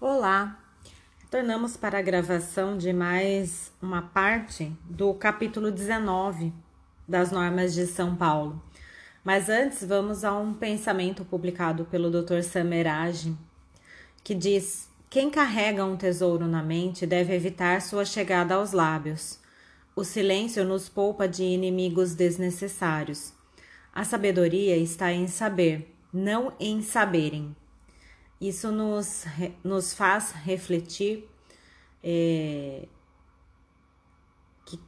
Olá! Tornamos para a gravação de mais uma parte do capítulo 19 das normas de São Paulo. Mas antes, vamos a um pensamento publicado pelo Dr. Samerage, que diz: Quem carrega um tesouro na mente deve evitar sua chegada aos lábios. O silêncio nos poupa de inimigos desnecessários. A sabedoria está em saber, não em saberem. Isso nos, nos faz refletir é, que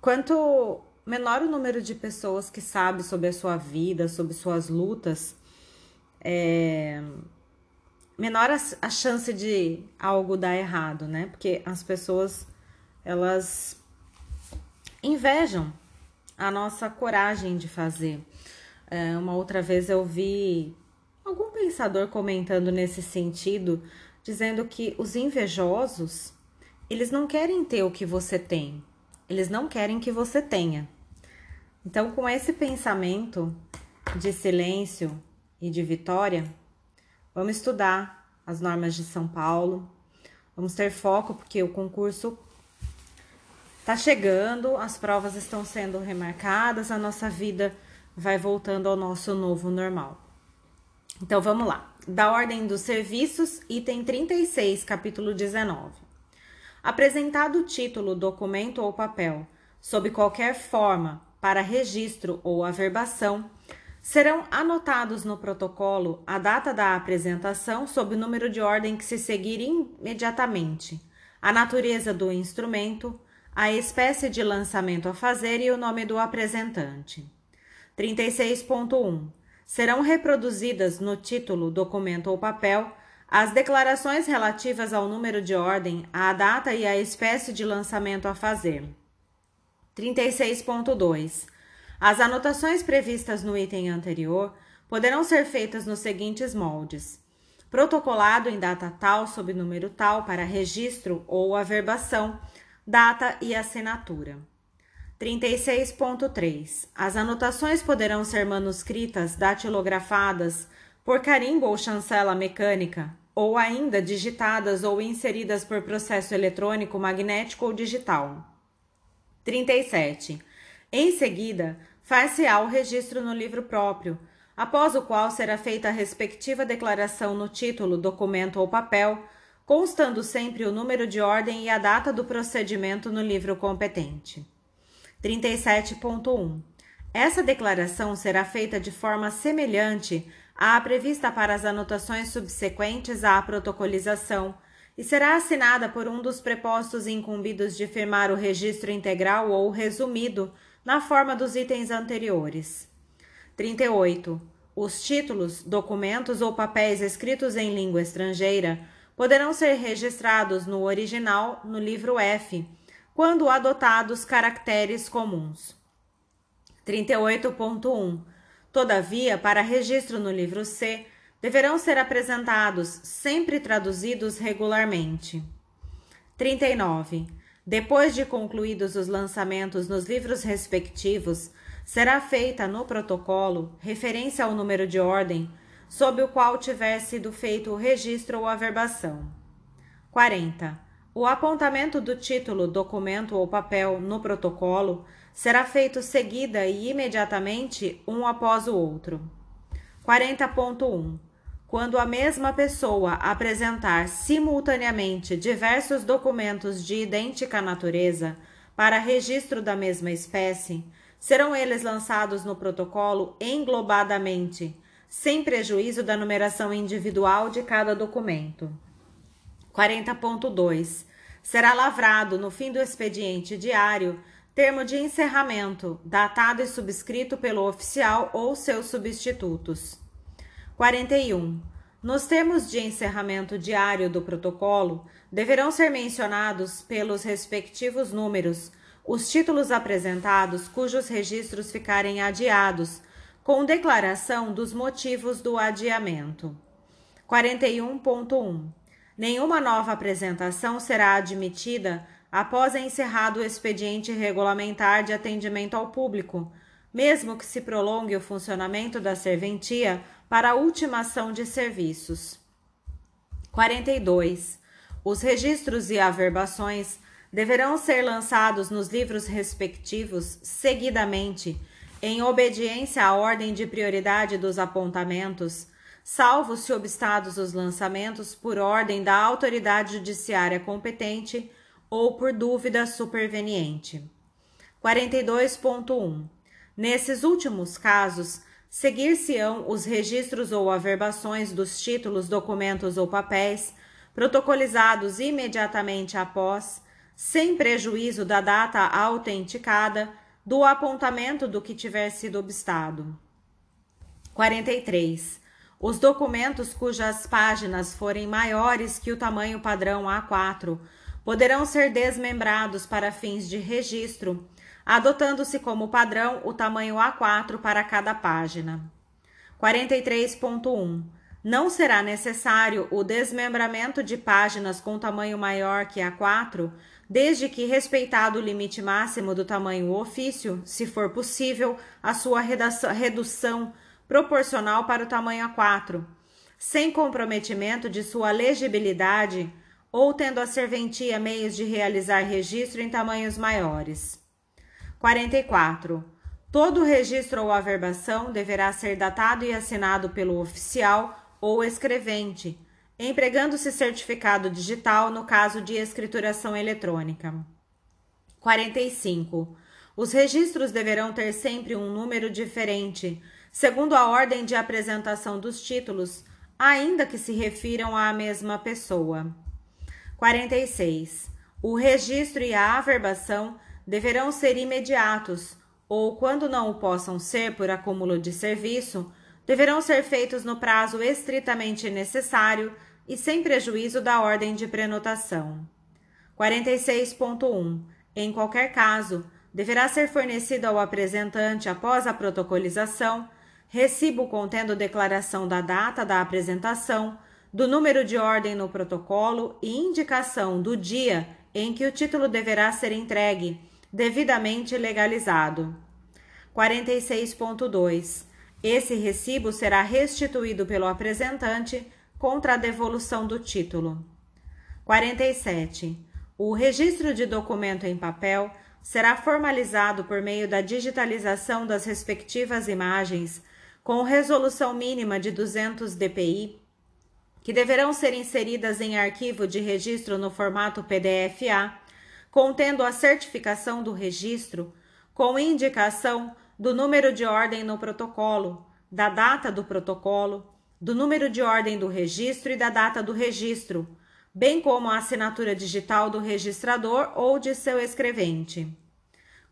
quanto menor o número de pessoas que sabe sobre a sua vida, sobre suas lutas, é, menor a, a chance de algo dar errado, né? Porque as pessoas elas invejam a nossa coragem de fazer. É, uma outra vez eu vi algum pensador comentando nesse sentido, dizendo que os invejosos, eles não querem ter o que você tem, eles não querem que você tenha. Então, com esse pensamento de silêncio e de vitória, vamos estudar as normas de São Paulo, vamos ter foco, porque o concurso está chegando, as provas estão sendo remarcadas, a nossa vida vai voltando ao nosso novo normal. Então vamos lá. Da ordem dos serviços, item 36, capítulo 19. Apresentado o título, documento ou papel, sob qualquer forma, para registro ou averbação, serão anotados no protocolo a data da apresentação sob o número de ordem que se seguir imediatamente, a natureza do instrumento, a espécie de lançamento a fazer e o nome do apresentante. 36.1 serão reproduzidas no título, documento ou papel as declarações relativas ao número de ordem, à data e à espécie de lançamento a fazer. 36.2. As anotações previstas no item anterior poderão ser feitas nos seguintes moldes: protocolado em data tal sob número tal para registro ou averbação, data e assinatura. 36.3. As anotações poderão ser manuscritas, datilografadas, por carimbo ou chancela mecânica, ou ainda digitadas ou inseridas por processo eletrônico, magnético ou digital. 37. Em seguida, far-se-á o registro no livro próprio, após o qual será feita a respectiva declaração no título, documento ou papel, constando sempre o número de ordem e a data do procedimento no livro competente. 37.1. Essa declaração será feita de forma semelhante à prevista para as anotações subsequentes à protocolização e será assinada por um dos prepostos incumbidos de firmar o registro integral ou resumido na forma dos itens anteriores. 38. Os títulos, documentos ou papéis escritos em língua estrangeira poderão ser registrados no original no livro F quando adotados caracteres comuns. 38.1. Todavia, para registro no livro C, deverão ser apresentados, sempre traduzidos regularmente. 39. Depois de concluídos os lançamentos nos livros respectivos, será feita no protocolo referência ao número de ordem sob o qual tiver sido feito o registro ou averbação. 40. O apontamento do título, documento ou papel no protocolo será feito seguida e imediatamente um após o outro. 40.1. Quando a mesma pessoa apresentar simultaneamente diversos documentos de idêntica natureza para registro da mesma espécie, serão eles lançados no protocolo englobadamente, sem prejuízo da numeração individual de cada documento. 40.2. Será lavrado no fim do expediente diário termo de encerramento, datado e subscrito pelo oficial ou seus substitutos. 41. Nos termos de encerramento diário do protocolo, deverão ser mencionados pelos respectivos números os títulos apresentados cujos registros ficarem adiados, com declaração dos motivos do adiamento. 41.1 Nenhuma nova apresentação será admitida após encerrado o expediente regulamentar de atendimento ao público, mesmo que se prolongue o funcionamento da serventia para a ultimação de serviços. 42. Os registros e averbações deverão ser lançados nos livros respectivos seguidamente, em obediência à ordem de prioridade dos apontamentos, salvo se obstados os lançamentos por ordem da autoridade judiciária competente ou por dúvida superveniente. 42.1. Nesses últimos casos, seguir-se-ão os registros ou averbações dos títulos, documentos ou papéis protocolizados imediatamente após, sem prejuízo da data autenticada, do apontamento do que tiver sido obstado. 43. Os documentos cujas páginas forem maiores que o tamanho padrão A4 poderão ser desmembrados para fins de registro, adotando-se como padrão o tamanho A4 para cada página. 43.1. Não será necessário o desmembramento de páginas com tamanho maior que A4, desde que respeitado o limite máximo do tamanho ofício, se for possível, a sua redução proporcional para o tamanho A4, sem comprometimento de sua legibilidade ou tendo a serventia meios de realizar registro em tamanhos maiores. 44. Todo registro ou averbação deverá ser datado e assinado pelo oficial ou escrevente, empregando-se certificado digital no caso de escrituração eletrônica. 45. Os registros deverão ter sempre um número diferente, segundo a ordem de apresentação dos títulos, ainda que se refiram à mesma pessoa. 46. O registro e a averbação deverão ser imediatos, ou, quando não o possam ser por acúmulo de serviço, deverão ser feitos no prazo estritamente necessário e sem prejuízo da ordem de prenotação. 46.1. Em qualquer caso, deverá ser fornecido ao apresentante, após a protocolização, recibo contendo declaração da data da apresentação, do número de ordem no protocolo e indicação do dia em que o título deverá ser entregue, devidamente legalizado. 46.2. Esse recibo será restituído pelo apresentante contra a devolução do título. 47. O registro de documento em papel será formalizado por meio da digitalização das respectivas imagens com resolução mínima de 200 dpi, que deverão ser inseridas em arquivo de registro no formato PDF-A, contendo a certificação do registro, com indicação do número de ordem no protocolo, da data do protocolo, do número de ordem do registro e da data do registro, bem como a assinatura digital do registrador ou de seu escrevente.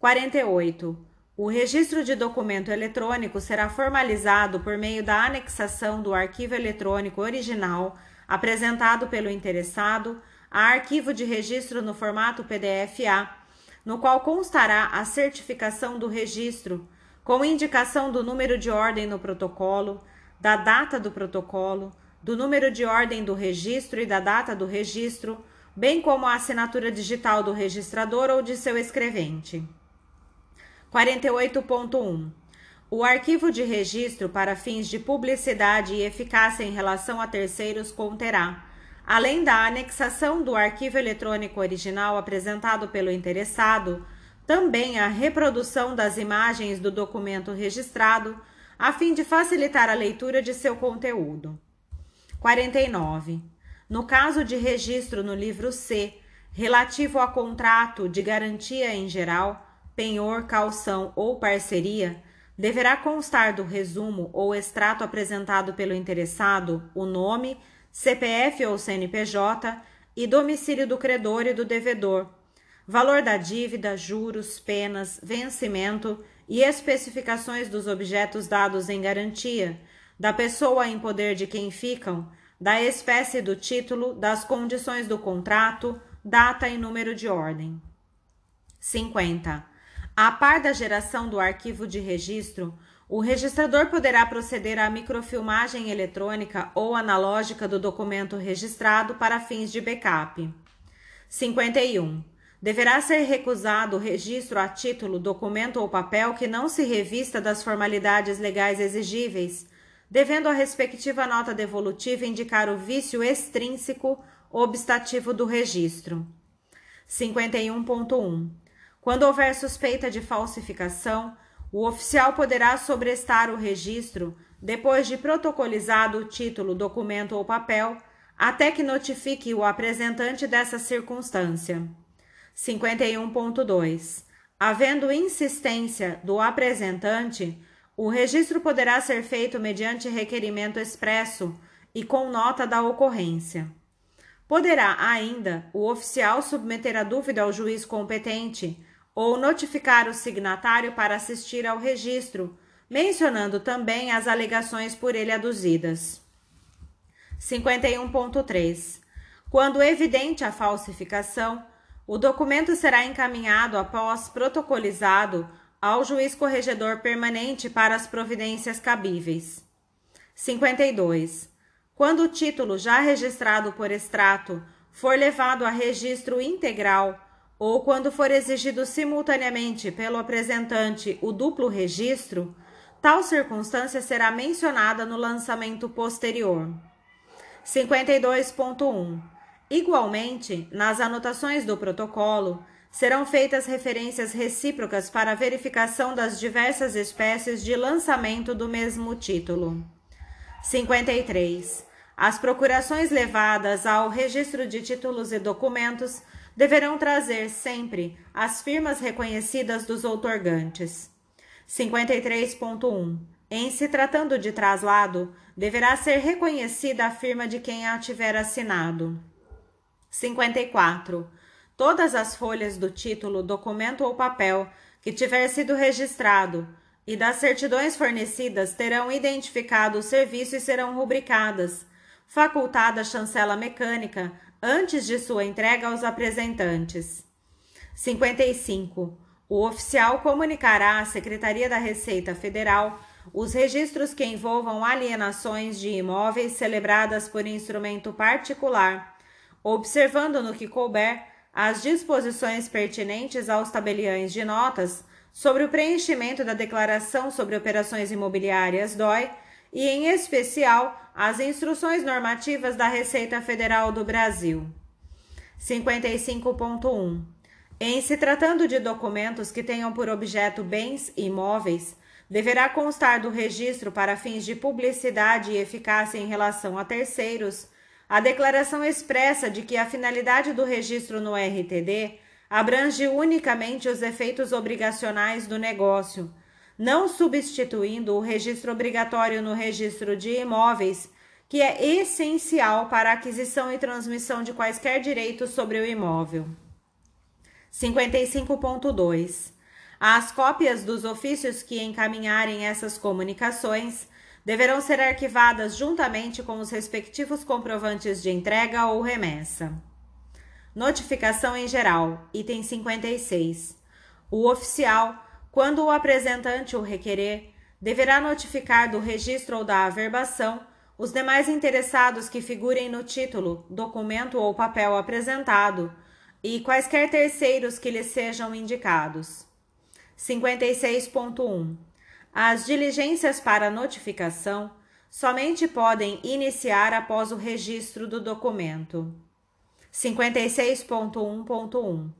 48. O registro de documento eletrônico será formalizado por meio da anexação do arquivo eletrônico original apresentado pelo interessado a arquivo de registro no formato PDF-A, no qual constará a certificação do registro, com indicação do número de ordem no protocolo, da data do protocolo, do número de ordem do registro e da data do registro, bem como a assinatura digital do registrador ou de seu escrevente. 48.1. O arquivo de registro para fins de publicidade e eficácia em relação a terceiros conterá, além da anexação do arquivo eletrônico original apresentado pelo interessado, também a reprodução das imagens do documento registrado a fim de facilitar a leitura de seu conteúdo. 49. No caso de registro no livro C, relativo a contrato de garantia em geral, penhor, calção ou parceria, deverá constar do resumo ou extrato apresentado pelo interessado o nome, CPF ou CNPJ e domicílio do credor e do devedor, valor da dívida, juros, penas, vencimento e especificações dos objetos dados em garantia, da pessoa em poder de quem ficam, da espécie do título, das condições do contrato, data e número de ordem. 50. A par da geração do arquivo de registro, o registrador poderá proceder à microfilmagem eletrônica ou analógica do documento registrado para fins de backup. 51 deverá ser recusado o registro a título, documento ou papel que não se revista das formalidades legais exigíveis, devendo a respectiva nota devolutiva indicar o vício extrínseco obstativo do registro. 51.1. Quando houver suspeita de falsificação, o oficial poderá sobrestar o registro depois de protocolizado o título, documento ou papel, até que notifique o apresentante dessa circunstância. 51.2. Havendo insistência do apresentante, o registro poderá ser feito mediante requerimento expresso e com nota da ocorrência. Poderá ainda o oficial submeter a dúvida ao juiz competente ou notificar o signatário para assistir ao registro, mencionando também as alegações por ele aduzidas. 51.3. Quando evidente a falsificação, o documento será encaminhado após protocolizado ao juiz corregedor permanente para as providências cabíveis. 52. Quando o título já registrado por extrato for levado a registro integral ou quando for exigido simultaneamente pelo apresentante o duplo registro, tal circunstância será mencionada no lançamento posterior. 52.1. Igualmente, nas anotações do protocolo, serão feitas referências recíprocas para a verificação das diversas espécies de lançamento do mesmo título. 53. As procurações levadas ao registro de títulos e documentos deverão trazer sempre as firmas reconhecidas dos outorgantes. 53.1. Em se tratando de traslado, deverá ser reconhecida a firma de quem a tiver assinado. 54. Todas as folhas do título, documento ou papel que tiver sido registrado e das certidões fornecidas terão identificado o serviço e serão rubricadas, facultada a chancela mecânica antes de sua entrega aos apresentantes. 55. O oficial comunicará à Secretaria da Receita Federal os registros que envolvam alienações de imóveis celebradas por instrumento particular observando no que couber as disposições pertinentes aos tabeliões de notas sobre o preenchimento da declaração sobre operações imobiliárias DOI e, em especial, as instruções normativas da Receita Federal do Brasil. 55.1. Em se tratando de documentos que tenham por objeto bens imóveis, deverá constar do registro para fins de publicidade e eficácia em relação a terceiros a declaração expressa de que a finalidade do registro no RTD abrange unicamente os efeitos obrigacionais do negócio, não substituindo o registro obrigatório no registro de imóveis, que é essencial para a aquisição e transmissão de quaisquer direitos sobre o imóvel. 55.2. As cópias dos ofícios que encaminharem essas comunicações deverão ser arquivadas juntamente com os respectivos comprovantes de entrega ou remessa. Notificação em geral, item 56. O oficial, quando o apresentante o requerer, deverá notificar do registro ou da averbação os demais interessados que figurem no título, documento ou papel apresentado e quaisquer terceiros que lhes sejam indicados. 56.1 as diligências para notificação somente podem iniciar após o registro do documento. 56.1.1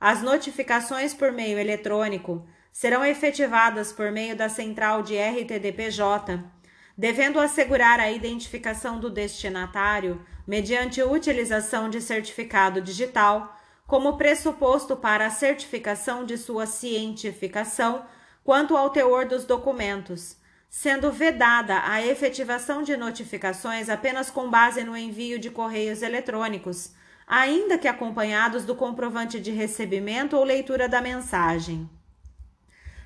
As notificações por meio eletrônico serão efetivadas por meio da central de RTDPJ, devendo assegurar a identificação do destinatário mediante utilização de certificado digital como pressuposto para a certificação de sua cientificação quanto ao teor dos documentos, sendo vedada a efetivação de notificações apenas com base no envio de correios eletrônicos, ainda que acompanhados do comprovante de recebimento ou leitura da mensagem.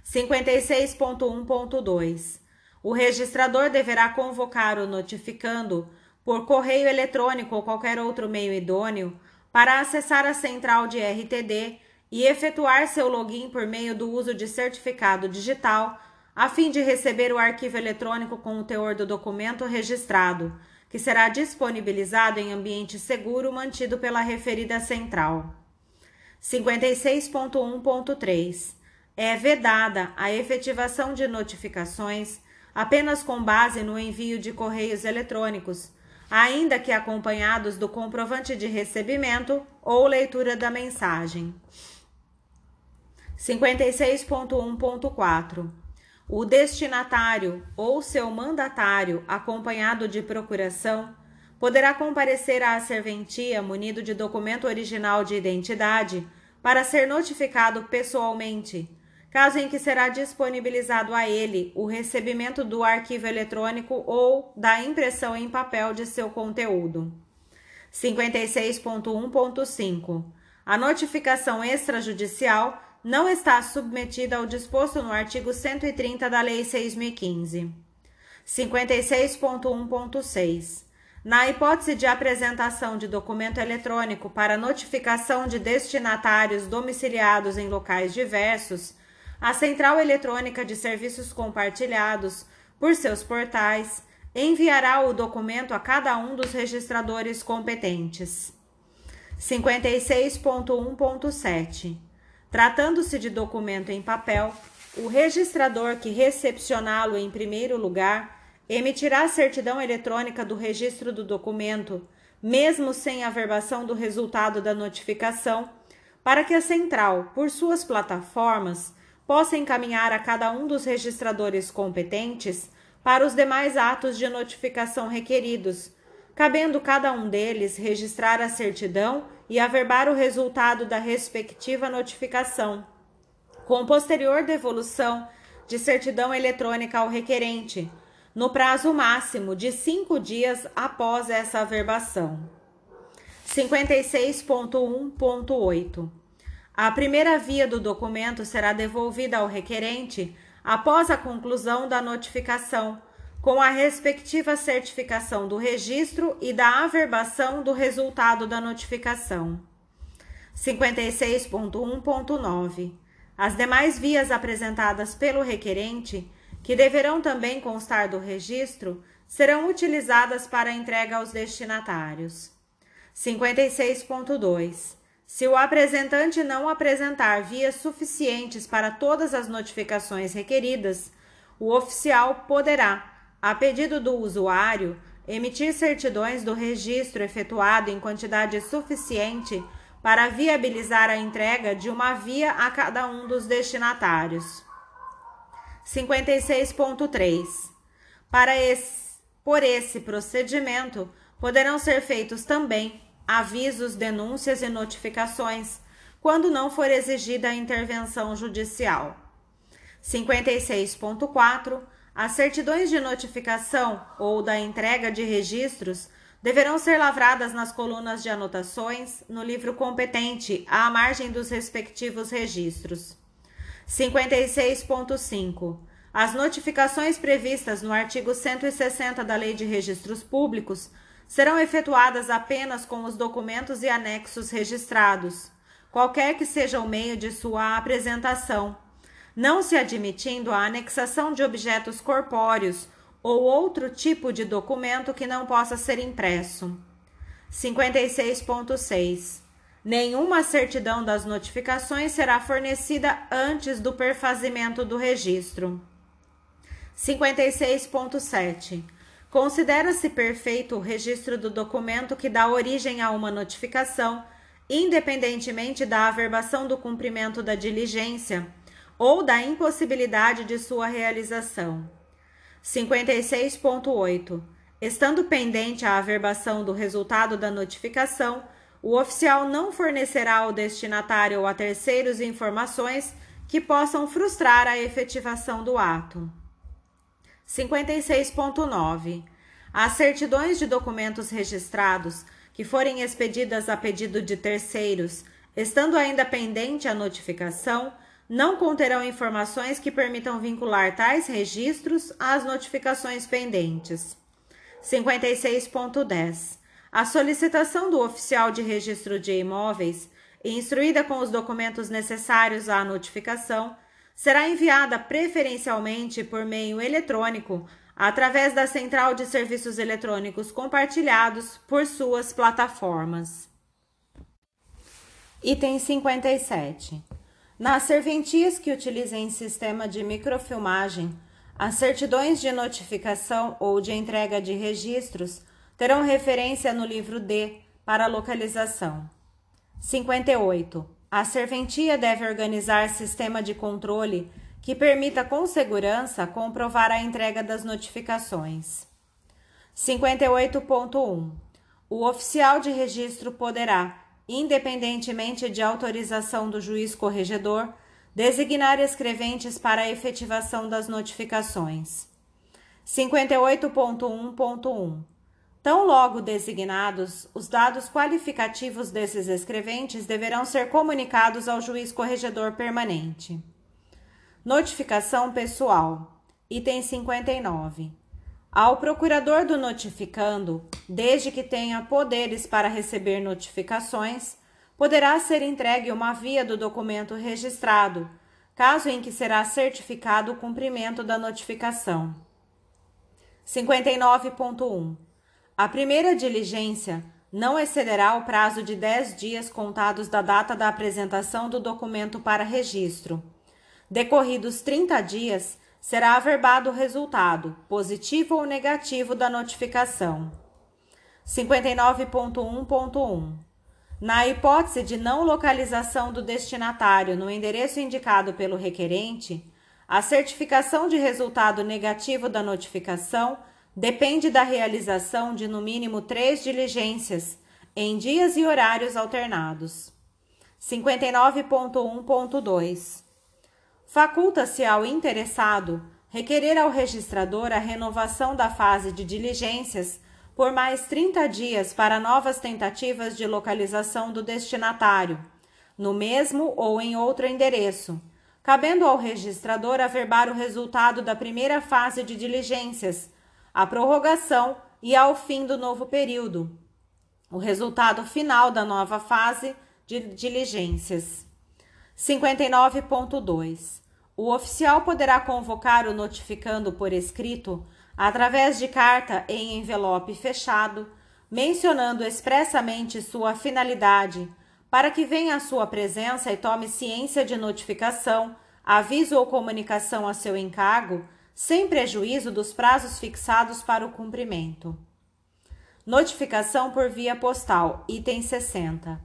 56.1.2 O registrador deverá convocar o notificando por correio eletrônico ou qualquer outro meio idôneo para acessar a central de RTD e efetuar seu login por meio do uso de certificado digital, a fim de receber o arquivo eletrônico com o teor do documento registrado, que será disponibilizado em ambiente seguro mantido pela referida central. 56.1.3 É vedada a efetivação de notificações apenas com base no envio de correios eletrônicos, ainda que acompanhados do comprovante de recebimento ou leitura da mensagem. 56.1.4 O destinatário ou seu mandatário, acompanhado de procuração, poderá comparecer à serventia munido de documento original de identidade para ser notificado pessoalmente, caso em que será disponibilizado a ele o recebimento do arquivo eletrônico ou da impressão em papel de seu conteúdo. 56.1.5 A notificação extrajudicial não está submetida ao disposto no artigo 130 da Lei 6015. 56.1.6 na hipótese de apresentação de documento eletrônico para notificação de destinatários domiciliados em locais diversos, a Central Eletrônica de Serviços Compartilhados, por seus portais, enviará o documento a cada um dos registradores competentes. 56.1.7 Tratando-se de documento em papel, o registrador que recepcioná-lo em primeiro lugar emitirá a certidão eletrônica do registro do documento, mesmo sem a verbação do resultado da notificação, para que a central, por suas plataformas, possa encaminhar a cada um dos registradores competentes para os demais atos de notificação requeridos, cabendo cada um deles registrar a certidão e averbar o resultado da respectiva notificação, com posterior devolução de certidão eletrônica ao requerente no prazo máximo de cinco dias após essa averbação. 56.1.8 A primeira via do documento será devolvida ao requerente após a conclusão da notificação, com a respectiva certificação do registro e da averbação do resultado da notificação. 56.1.9 As demais vias apresentadas pelo requerente que deverão também constar do registro, serão utilizadas para entrega aos destinatários. 56.2. Se o apresentante não apresentar vias suficientes para todas as notificações requeridas, o oficial poderá, a pedido do usuário, emitir certidões do registro efetuado em quantidade suficiente para viabilizar a entrega de uma via a cada um dos destinatários. 56.3. Para esse, por esse procedimento, poderão ser feitos também avisos, denúncias e notificações, quando não for exigida a intervenção judicial. 56.4. As certidões de notificação ou da entrega de registros deverão ser lavradas nas colunas de anotações no livro competente à margem dos respectivos registros. 56.5. As notificações previstas no artigo 160 da Lei de Registros Públicos serão efetuadas apenas com os documentos e anexos registrados, qualquer que seja o meio de sua apresentação, não se admitindo a anexação de objetos corpóreos ou outro tipo de documento que não possa ser impresso. 56.6 Nenhuma certidão das notificações será fornecida antes do perfazimento do registro. 56.7. Considera-se perfeito o registro do documento que dá origem a uma notificação, independentemente da averbação do cumprimento da diligência ou da impossibilidade de sua realização. 56.8. Estando pendente a averbação do resultado da notificação, o oficial não fornecerá ao destinatário ou a terceiros informações que possam frustrar a efetivação do ato. 56.9. As certidões de documentos registrados que forem expedidas a pedido de terceiros, estando ainda pendente a notificação, não conterão informações que permitam vincular tais registros às notificações pendentes. 56.10. A solicitação do oficial de registro de imóveis, instruída com os documentos necessários à notificação, será enviada preferencialmente por meio eletrônico através da Central de Serviços Eletrônicos Compartilhados por suas plataformas. Item 57. Nas serventias que utilizem sistema de microfilmagem, As certidões de notificação ou de entrega de registros terão referência no livro D para localização. 58. A serventia deve organizar sistema de controle que permita com segurança comprovar a entrega das notificações. 58.1. O oficial de registro poderá, independentemente de autorização do juiz corregedor, designar escreventes para a efetivação das notificações. 58.1.1 Tão logo designados, os dados qualificativos desses escreventes deverão ser comunicados ao juiz corregedor permanente. Notificação pessoal. Item 59. Ao procurador do notificando, desde que tenha poderes para receber notificações, poderá ser entregue uma via do documento registrado, caso em que será certificado o cumprimento da notificação. 59.1. A primeira diligência não excederá o prazo de 10 dias contados da data da apresentação do documento para registro. Decorridos 30 dias, será averbado o resultado, positivo ou negativo, da notificação. 59.1.1 Na hipótese de não localização do destinatário no endereço indicado pelo requerente, a certificação de resultado negativo da notificação depende da realização de no mínimo três diligências em dias e horários alternados. 59.1.2 Faculta-se ao interessado requerer ao registrador a renovação da fase de diligências por mais 30 dias para novas tentativas de localização do destinatário, no mesmo ou em outro endereço, cabendo ao registrador averbar o resultado da primeira fase de diligências, a prorrogação e ao fim do novo período, o resultado final da nova fase de diligências. 59.2 o oficial poderá convocar o notificando por escrito, através de carta em envelope fechado, mencionando expressamente sua finalidade, para que venha à sua presença e tome ciência de notificação, aviso ou comunicação a seu encargo, sem prejuízo dos prazos fixados para o cumprimento. Notificação por via postal, item 60.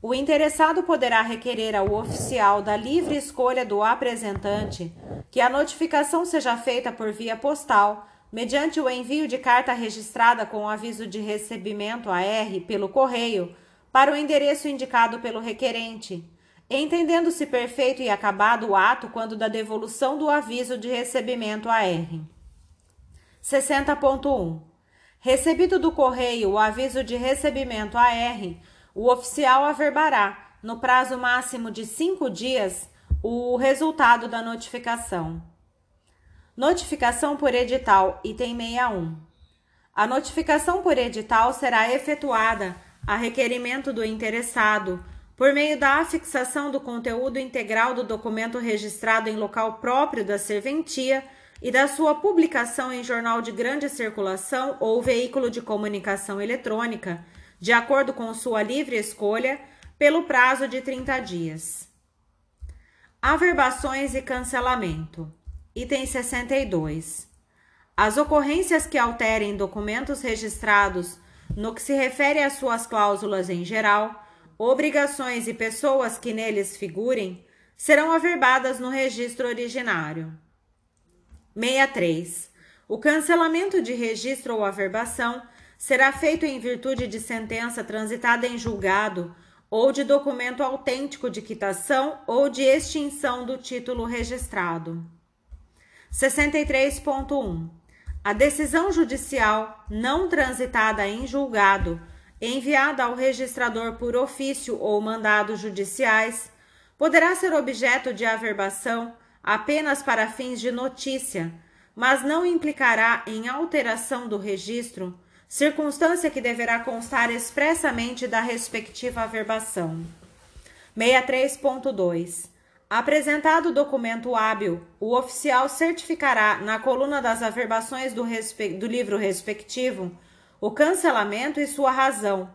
O interessado poderá requerer ao oficial da livre escolha do apresentante que a notificação seja feita por via postal, mediante o envio de carta registrada com aviso de recebimento AR pelo correio para o endereço indicado pelo requerente, entendendo-se perfeito e acabado o ato quando da devolução do aviso de recebimento AR. 60.1 Recebido do correio o aviso de recebimento AR, o oficial averbará, no prazo máximo de cinco dias, o resultado da notificação. Notificação por edital, item 61. A notificação por edital será efetuada a requerimento do interessado por meio da afixação do conteúdo integral do documento registrado em local próprio da serventia e da sua publicação em jornal de grande circulação ou veículo de comunicação eletrônica de acordo com sua livre escolha, pelo prazo de 30 dias. Averbações e cancelamento. Item 62. As ocorrências que alterem documentos registrados no que se refere às suas cláusulas em geral, obrigações e pessoas que neles figurem, serão averbadas no registro originário. 63. O cancelamento de registro ou averbação será feito em virtude de sentença transitada em julgado ou de documento autêntico de quitação ou de extinção do título registrado. 63.1. A decisão judicial não transitada em julgado, enviada ao registrador por ofício ou mandados judiciais, poderá ser objeto de averbação apenas para fins de notícia, mas não implicará em alteração do registro circunstância que deverá constar expressamente da respectiva averbação. 63.2. Apresentado o documento hábil, o oficial certificará na coluna das averbações do, do livro respectivo o cancelamento e sua razão,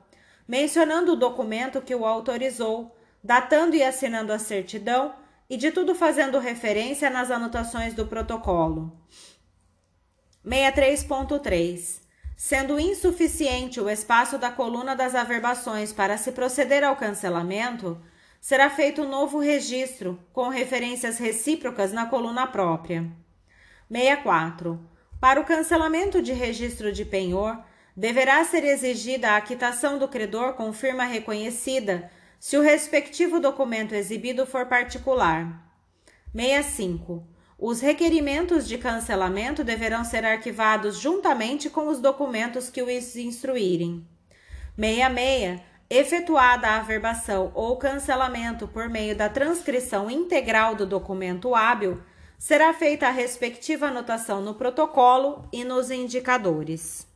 mencionando o documento que o autorizou, datando e assinando a certidão e de tudo fazendo referência nas anotações do protocolo. 63.3. Sendo insuficiente o espaço da coluna das averbações para se proceder ao cancelamento, será feito um novo registro com referências recíprocas na coluna própria. 64. Para o cancelamento de registro de penhor, deverá ser exigida a quitação do credor com firma reconhecida, se o respectivo documento exibido for particular. 65. Os requerimentos de cancelamento deverão ser arquivados juntamente com os documentos que os instruírem. 66. Efetuada a averbação ou cancelamento por meio da transcrição integral do documento hábil, será feita a respectiva anotação no protocolo e nos indicadores.